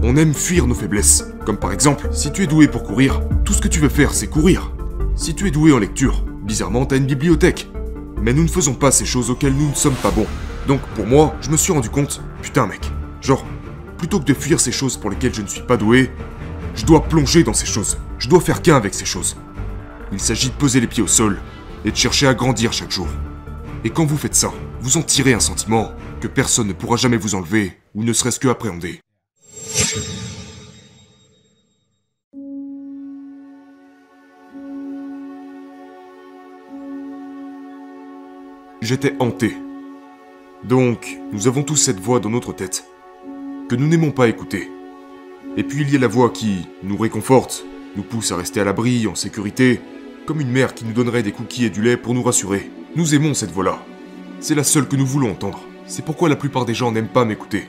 On aime fuir nos faiblesses. Comme par exemple, si tu es doué pour courir, tout ce que tu veux faire, c'est courir. Si tu es doué en lecture, bizarrement, t'as une bibliothèque. Mais nous ne faisons pas ces choses auxquelles nous ne sommes pas bons. Donc pour moi, je me suis rendu compte, putain mec, genre, plutôt que de fuir ces choses pour lesquelles je ne suis pas doué, je dois plonger dans ces choses. Je dois faire qu'un avec ces choses. Il s'agit de poser les pieds au sol et de chercher à grandir chaque jour. Et quand vous faites ça, vous en tirez un sentiment que personne ne pourra jamais vous enlever ou ne serait-ce que appréhender. J'étais hanté. Donc, nous avons tous cette voix dans notre tête, que nous n'aimons pas écouter. Et puis il y a la voix qui nous réconforte, nous pousse à rester à l'abri, en sécurité, comme une mère qui nous donnerait des cookies et du lait pour nous rassurer. Nous aimons cette voix-là. C'est la seule que nous voulons entendre. C'est pourquoi la plupart des gens n'aiment pas m'écouter.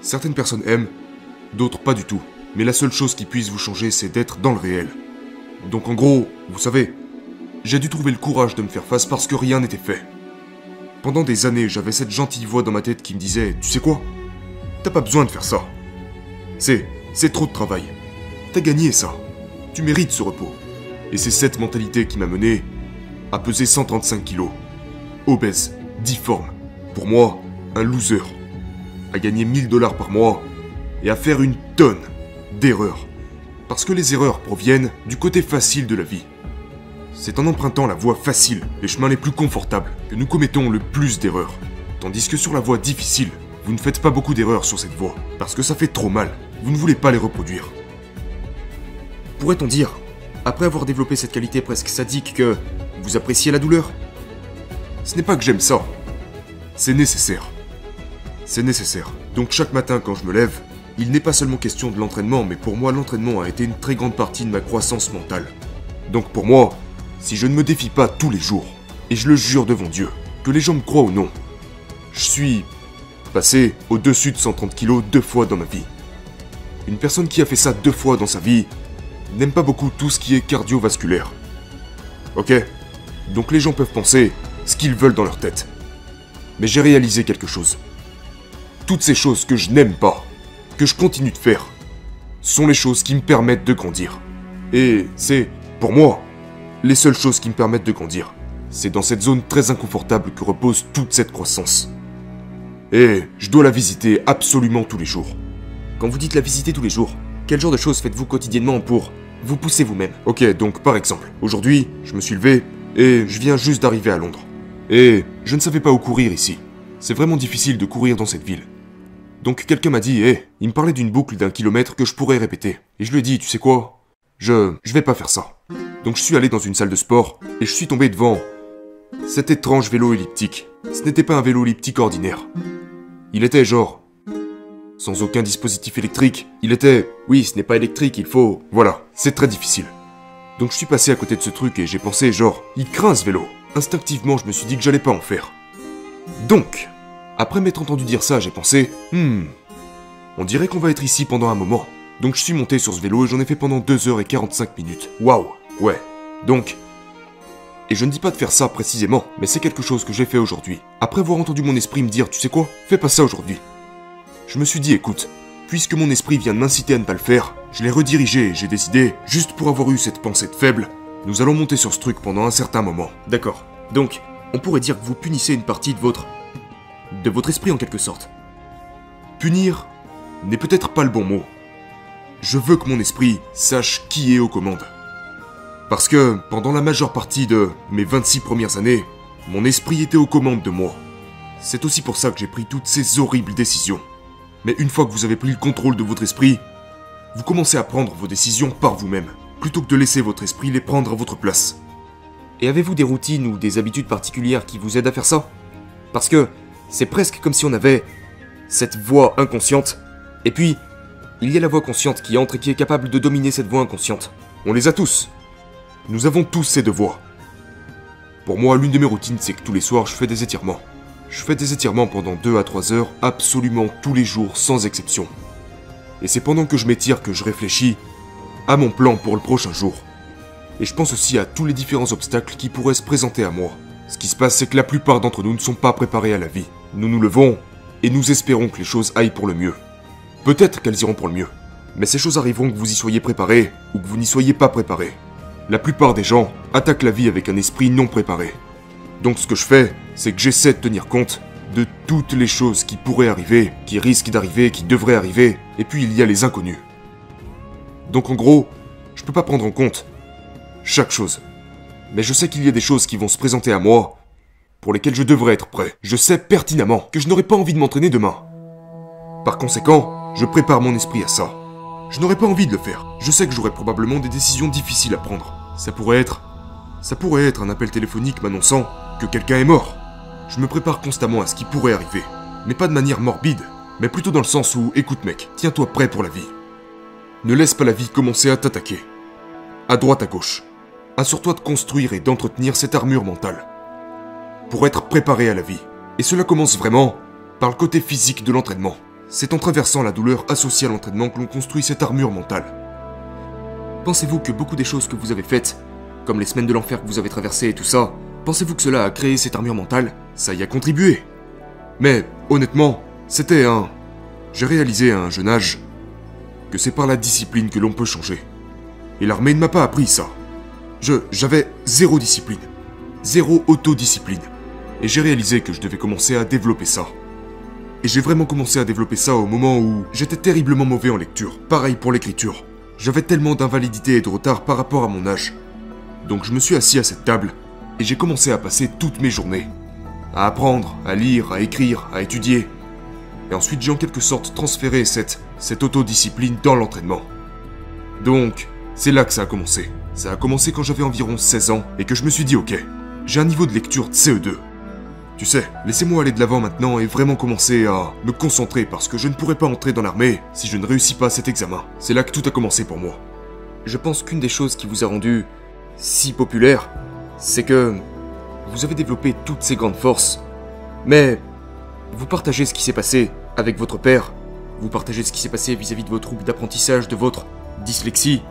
Certaines personnes aiment, d'autres pas du tout. Mais la seule chose qui puisse vous changer, c'est d'être dans le réel. Donc en gros, vous savez, j'ai dû trouver le courage de me faire face parce que rien n'était fait. Pendant des années, j'avais cette gentille voix dans ma tête qui me disait Tu sais quoi? T'as pas besoin de faire ça. C'est. C'est trop de travail. T'as gagné ça. Tu mérites ce repos. Et c'est cette mentalité qui m'a mené à peser 135 kilos. Obèse, difforme. Pour moi, un loser. À gagner 1000 dollars par mois et à faire une tonne d'erreurs. Parce que les erreurs proviennent du côté facile de la vie. C'est en empruntant la voie facile, les chemins les plus confortables, que nous commettons le plus d'erreurs. Tandis que sur la voie difficile, vous ne faites pas beaucoup d'erreurs sur cette voie, parce que ça fait trop mal. Vous ne voulez pas les reproduire. Pourrait-on dire, après avoir développé cette qualité presque sadique, que vous appréciez la douleur? Ce n'est pas que j'aime ça. C'est nécessaire. C'est nécessaire. Donc chaque matin quand je me lève, il n'est pas seulement question de l'entraînement, mais pour moi l'entraînement a été une très grande partie de ma croissance mentale. Donc pour moi, si je ne me défie pas tous les jours, et je le jure devant Dieu, que les gens me croient ou non, je suis passé au-dessus de 130 kilos deux fois dans ma vie. Une personne qui a fait ça deux fois dans sa vie n'aime pas beaucoup tout ce qui est cardiovasculaire. Ok Donc les gens peuvent penser ce qu'ils veulent dans leur tête. Mais j'ai réalisé quelque chose. Toutes ces choses que je n'aime pas, que je continue de faire, sont les choses qui me permettent de grandir. Et c'est, pour moi, les seules choses qui me permettent de grandir. C'est dans cette zone très inconfortable que repose toute cette croissance. Et je dois la visiter absolument tous les jours. Quand vous dites la visiter tous les jours, quel genre de choses faites-vous quotidiennement pour vous pousser vous-même? Ok, donc par exemple, aujourd'hui, je me suis levé et je viens juste d'arriver à Londres. Et je ne savais pas où courir ici. C'est vraiment difficile de courir dans cette ville. Donc quelqu'un m'a dit, hé, il me parlait d'une boucle d'un kilomètre que je pourrais répéter. Et je lui ai dit, tu sais quoi? Je... je vais pas faire ça. Donc je suis allé dans une salle de sport et je suis tombé devant cet étrange vélo elliptique. Ce n'était pas un vélo elliptique ordinaire. Il était genre... Sans aucun dispositif électrique. Il était... Oui, ce n'est pas électrique, il faut... Voilà, c'est très difficile. Donc je suis passé à côté de ce truc et j'ai pensé genre... Il craint ce vélo. Instinctivement, je me suis dit que j'allais pas en faire. Donc, après m'être entendu dire ça, j'ai pensé... Hmm... On dirait qu'on va être ici pendant un moment. Donc je suis monté sur ce vélo et j'en ai fait pendant 2h45 minutes. Waouh Ouais. Donc... Et je ne dis pas de faire ça précisément, mais c'est quelque chose que j'ai fait aujourd'hui. Après avoir entendu mon esprit me dire, tu sais quoi, fais pas ça aujourd'hui. Je me suis dit, écoute, puisque mon esprit vient de m'inciter à ne pas le faire, je l'ai redirigé et j'ai décidé, juste pour avoir eu cette pensée de faible, nous allons monter sur ce truc pendant un certain moment. D'accord. Donc, on pourrait dire que vous punissez une partie de votre... de votre esprit en quelque sorte. Punir n'est peut-être pas le bon mot. Je veux que mon esprit sache qui est aux commandes. Parce que, pendant la majeure partie de mes 26 premières années, mon esprit était aux commandes de moi. C'est aussi pour ça que j'ai pris toutes ces horribles décisions. Mais une fois que vous avez pris le contrôle de votre esprit, vous commencez à prendre vos décisions par vous-même, plutôt que de laisser votre esprit les prendre à votre place. Et avez-vous des routines ou des habitudes particulières qui vous aident à faire ça? Parce que c'est presque comme si on avait cette voix inconsciente, et puis il y a la voix consciente qui entre et qui est capable de dominer cette voix inconsciente. On les a tous. Nous avons tous ces deux voix. Pour moi, l'une de mes routines, c'est que tous les soirs, je fais des étirements. Je fais des étirements pendant 2 à 3 heures, absolument tous les jours, sans exception. Et c'est pendant que je m'étire que je réfléchis à mon plan pour le prochain jour. Et je pense aussi à tous les différents obstacles qui pourraient se présenter à moi. Ce qui se passe, c'est que la plupart d'entre nous ne sont pas préparés à la vie. Nous nous levons et nous espérons que les choses aillent pour le mieux. Peut-être qu'elles iront pour le mieux. Mais ces choses arriveront que vous y soyez préparé ou que vous n'y soyez pas préparé. La plupart des gens attaquent la vie avec un esprit non préparé. Donc ce que je fais, c'est que j'essaie de tenir compte de toutes les choses qui pourraient arriver, qui risquent d'arriver, qui devraient arriver, et puis il y a les inconnus. Donc en gros, je peux pas prendre en compte chaque chose. Mais je sais qu'il y a des choses qui vont se présenter à moi pour lesquelles je devrais être prêt. Je sais pertinemment que je n'aurai pas envie de m'entraîner demain. Par conséquent, je prépare mon esprit à ça. Je n'aurais pas envie de le faire. Je sais que j'aurai probablement des décisions difficiles à prendre. Ça pourrait être... Ça pourrait être un appel téléphonique m'annonçant que quelqu'un est mort. Je me prépare constamment à ce qui pourrait arriver. Mais pas de manière morbide, mais plutôt dans le sens où, écoute mec, tiens-toi prêt pour la vie. Ne laisse pas la vie commencer à t'attaquer. À droite, à gauche. Assure-toi de construire et d'entretenir cette armure mentale. Pour être préparé à la vie. Et cela commence vraiment par le côté physique de l'entraînement. C'est en traversant la douleur associée à l'entraînement que l'on construit cette armure mentale. Pensez-vous que beaucoup des choses que vous avez faites, comme les semaines de l'enfer que vous avez traversées et tout ça, pensez-vous que cela a créé cette armure mentale? Ça y a contribué. Mais, honnêtement, c'était un... J'ai réalisé à un jeune âge que c'est par la discipline que l'on peut changer. Et l'armée ne m'a pas appris ça. Je, j'avais zéro discipline. Zéro autodiscipline. Et j'ai réalisé que je devais commencer à développer ça. Et j'ai vraiment commencé à développer ça au moment où j'étais terriblement mauvais en lecture. Pareil pour l'écriture. J'avais tellement d'invalidité et de retard par rapport à mon âge. Donc je me suis assis à cette table et j'ai commencé à passer toutes mes journées. À apprendre, à lire, à écrire, à étudier. Et ensuite j'ai en quelque sorte transféré cette, cette autodiscipline dans l'entraînement. Donc, c'est là que ça a commencé. Ça a commencé quand j'avais environ 16 ans et que je me suis dit ok, j'ai un niveau de lecture de CE2. Tu sais, laissez-moi aller de l'avant maintenant et vraiment commencer à me concentrer parce que je ne pourrais pas entrer dans l'armée si je ne réussis pas cet examen. C'est là que tout a commencé pour moi. Je pense qu'une des choses qui vous a rendu si populaire, c'est que vous avez développé toutes ces grandes forces, mais vous partagez ce qui s'est passé avec votre père, vous partagez ce qui s'est passé vis-à-vis de vos troubles d'apprentissage, de votre dyslexie,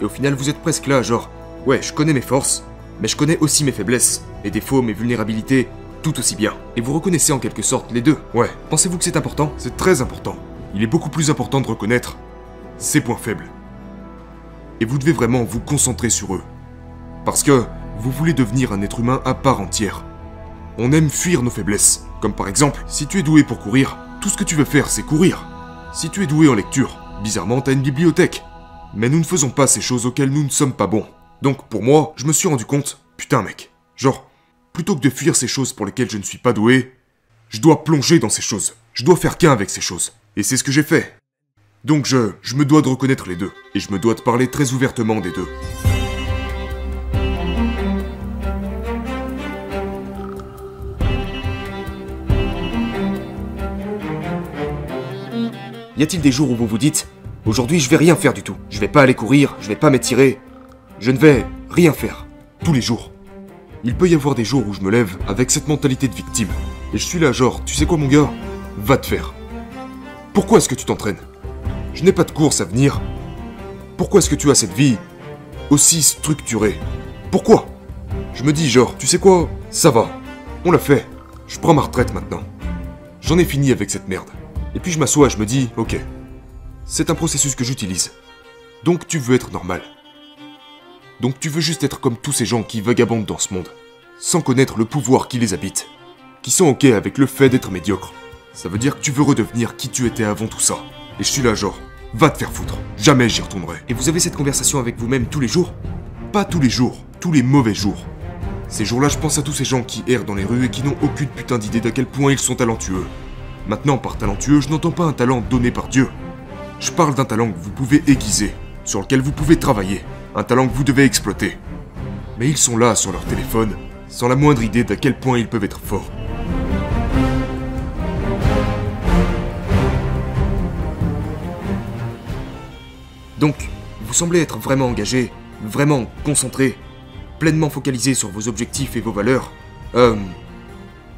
et au final vous êtes presque là, genre, ouais, je connais mes forces, mais je connais aussi mes faiblesses, mes défauts, mes vulnérabilités, tout aussi bien. Et vous reconnaissez en quelque sorte les deux. Ouais, pensez-vous que c'est important? C'est très important. Il est beaucoup plus important de reconnaître ses points faibles. Et vous devez vraiment vous concentrer sur eux. Parce que vous voulez devenir un être humain à part entière. On aime fuir nos faiblesses. Comme par exemple, si tu es doué pour courir, tout ce que tu veux faire, c'est courir. Si tu es doué en lecture, bizarrement, t'as une bibliothèque. Mais nous ne faisons pas ces choses auxquelles nous ne sommes pas bons. Donc pour moi, je me suis rendu compte, putain mec, genre, plutôt que de fuir ces choses pour lesquelles je ne suis pas doué, je dois plonger dans ces choses. Je dois faire qu'un avec ces choses. Et c'est ce que j'ai fait. Donc je, me dois de reconnaître les deux. Et je me dois de parler très ouvertement des deux. Y a-t-il des jours où vous vous dites Aujourd'hui, je vais rien faire du tout. Je vais pas aller courir, je vais pas m'étirer. Je ne vais rien faire. Tous les jours. Il peut y avoir des jours où je me lève avec cette mentalité de victime. Et je suis là, genre, tu sais quoi, mon gars? Va te faire. Pourquoi est-ce que tu t'entraînes? Je n'ai pas de course à venir. Pourquoi est-ce que tu as cette vie aussi structurée? Pourquoi? Je me dis, genre, tu sais quoi? Ça va. On l'a fait. Je prends ma retraite maintenant. J'en ai fini avec cette merde. Et puis je m'assois et je me dis, ok, c'est un processus que j'utilise. Donc tu veux être normal. Donc tu veux juste être comme tous ces gens qui vagabondent dans ce monde, sans connaître le pouvoir qui les habite, qui sont ok avec le fait d'être médiocre. Ça veut dire que tu veux redevenir qui tu étais avant tout ça. Et je suis là genre, va te faire foutre, jamais j'y retournerai. Et vous avez cette conversation avec vous-même tous les jours? Pas tous les jours, tous les mauvais jours. Ces jours-là, je pense à tous ces gens qui errent dans les rues et qui n'ont aucune putain d'idée d'à quel point ils sont talentueux. Maintenant, par talentueux, je n'entends pas un talent donné par Dieu. Je parle d'un talent que vous pouvez aiguiser, sur lequel vous pouvez travailler, un talent que vous devez exploiter. Mais ils sont là sur leur téléphone, sans la moindre idée d'à quel point ils peuvent être forts. Donc, vous semblez être vraiment engagé, vraiment concentré, pleinement focalisé sur vos objectifs et vos valeurs. Euh,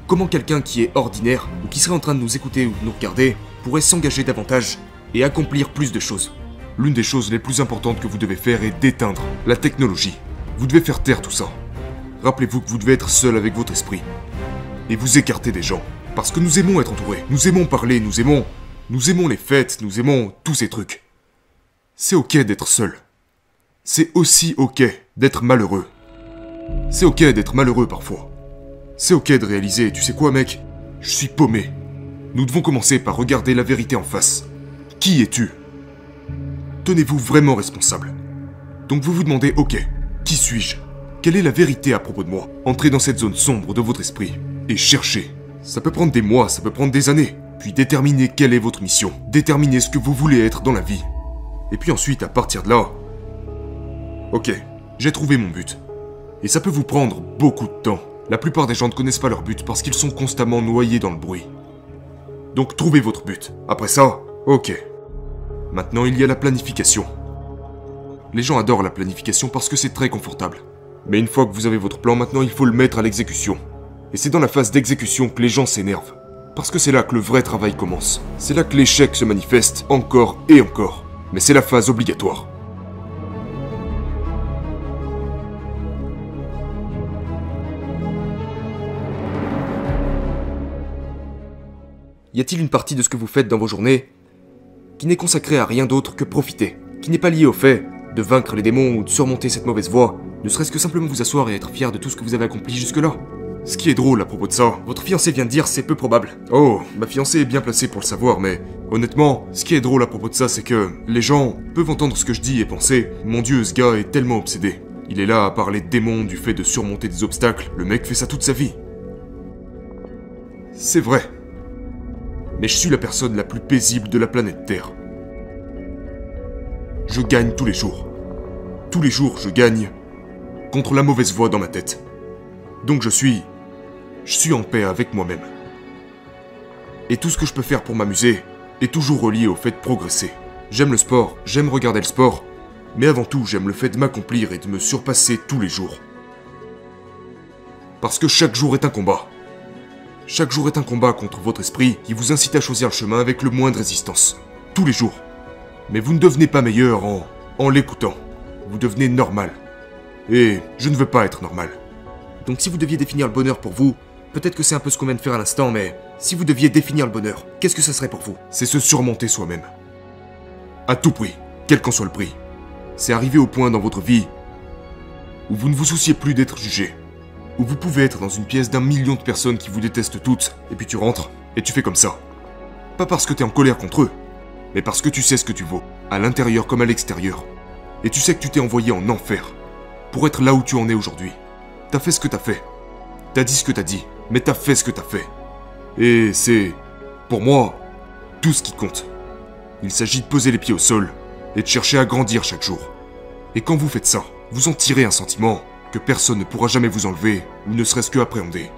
comment quelqu'un qui est ordinaire, ou qui serait en train de nous écouter ou de nous regarder, pourrait s'engager davantage et accomplir plus de choses? L'une des choses les plus importantes que vous devez faire est d'éteindre la technologie. Vous devez faire taire tout ça. Rappelez-vous que vous devez être seul avec votre esprit. Et vous écarter des gens. Parce que nous aimons être entourés, nous aimons parler, nous aimons Nous aimons les fêtes, nous aimons tous ces trucs. C'est ok d'être seul. C'est aussi ok d'être malheureux. C'est ok d'être malheureux parfois. C'est ok de réaliser, tu sais quoi mec? Je suis paumé. Nous devons commencer par regarder la vérité en face. Qui es-tu? Tenez-vous vraiment responsable. Donc vous vous demandez, ok, qui suis-je? Quelle est la vérité à propos de moi? Entrez dans cette zone sombre de votre esprit et cherchez. Ça peut prendre des mois, ça peut prendre des années. Puis déterminez quelle est votre mission. Déterminez ce que vous voulez être dans la vie. Et puis ensuite, à partir de là... Ok, j'ai trouvé mon but. Et ça peut vous prendre beaucoup de temps. La plupart des gens ne connaissent pas leur but parce qu'ils sont constamment noyés dans le bruit. Donc trouvez votre but. Après ça, ok. Maintenant, il y a la planification. Les gens adorent la planification parce que c'est très confortable. Mais une fois que vous avez votre plan, maintenant il faut le mettre à l'exécution. Et c'est dans la phase d'exécution que les gens s'énervent. Parce que c'est là que le vrai travail commence. C'est là que l'échec se manifeste encore et encore. Mais c'est la phase obligatoire. Y a-t-il une partie de ce que vous faites dans vos journées qui n'est consacrée à rien d'autre que profiter, qui n'est pas liée au fait de vaincre les démons ou de surmonter cette mauvaise voie, ne serait-ce que simplement vous asseoir et être fier de tout ce que vous avez accompli jusque-là Ce qui est drôle à propos de ça, votre fiancé vient de dire c'est peu probable. Oh, ma fiancée est bien placée pour le savoir, mais honnêtement, ce qui est drôle à propos de ça, c'est que les gens peuvent entendre ce que je dis et penser Mon dieu, ce gars est tellement obsédé. Il est là à parler de démons, du fait de surmonter des obstacles, le mec fait ça toute sa vie. C'est vrai mais je suis la personne la plus paisible de la planète Terre. Je gagne tous les jours. Tous les jours, je gagne contre la mauvaise voix dans ma tête. Donc je suis... Je suis en paix avec moi-même. Et tout ce que je peux faire pour m'amuser est toujours relié au fait de progresser. J'aime le sport, j'aime regarder le sport, mais avant tout j'aime le fait de m'accomplir et de me surpasser tous les jours. Parce que chaque jour est un combat. Chaque jour est un combat contre votre esprit qui vous incite à choisir le chemin avec le moins de résistance. Tous les jours. Mais vous ne devenez pas meilleur en, en l'écoutant. Vous devenez normal. Et je ne veux pas être normal. Donc si vous deviez définir le bonheur pour vous, peut-être que c'est un peu ce qu'on vient de faire à l'instant, mais si vous deviez définir le bonheur, qu'est-ce que ce serait pour vous? C'est se surmonter soi-même. À tout prix, quel qu'en soit le prix. C'est arriver au point dans votre vie où vous ne vous souciez plus d'être jugé, où vous pouvez être dans une pièce d'un million de personnes qui vous détestent toutes, et puis tu rentres, et tu fais comme ça. Pas parce que t'es en colère contre eux, mais parce que tu sais ce que tu vaux, à l'intérieur comme à l'extérieur. Et tu sais que tu t'es envoyé en enfer, pour être là où tu en es aujourd'hui. T'as fait ce que t'as fait. T'as dit ce que t'as dit, mais t'as fait ce que t'as fait. Et c'est, pour moi, tout ce qui compte. Il s'agit de poser les pieds au sol et de chercher à grandir chaque jour. Et quand vous faites ça, vous en tirez un sentiment que personne ne pourra jamais vous enlever, ou ne serait-ce que appréhender.